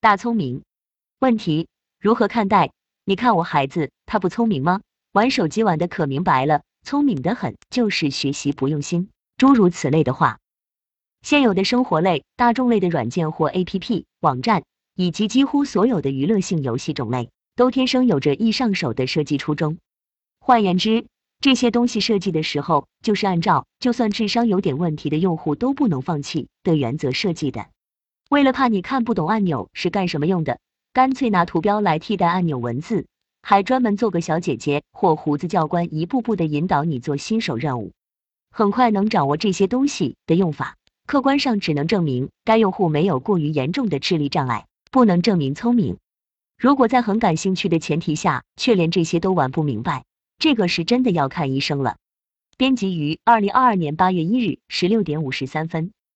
大聪明。问题如何看待？你看我孩子，他不聪明吗？玩手机玩的可明白了，聪明的很，就是学习不用心，诸如此类的话。现有的生活类、大众类的软件或 APP、网站，以及几乎所有的娱乐性游戏种类，都天生有着易上手的设计初衷。换言之，这些东西设计的时候，就是按照就算智商有点问题的用户都不能放弃的原则设计的。为了怕你看不懂按钮是干什么用的，干脆拿图标来替代按钮文字，还专门做个小姐姐或胡子教官，一步步的引导你做新手任务，很快能掌握这些东西的用法。客观上只能证明该用户没有过于严重的智力障碍，不能证明聪明。如果在很感兴趣的前提下，却连这些都玩不明白，这个是真的要看医生了。编辑于二零二二年八月一日十六点五十三分。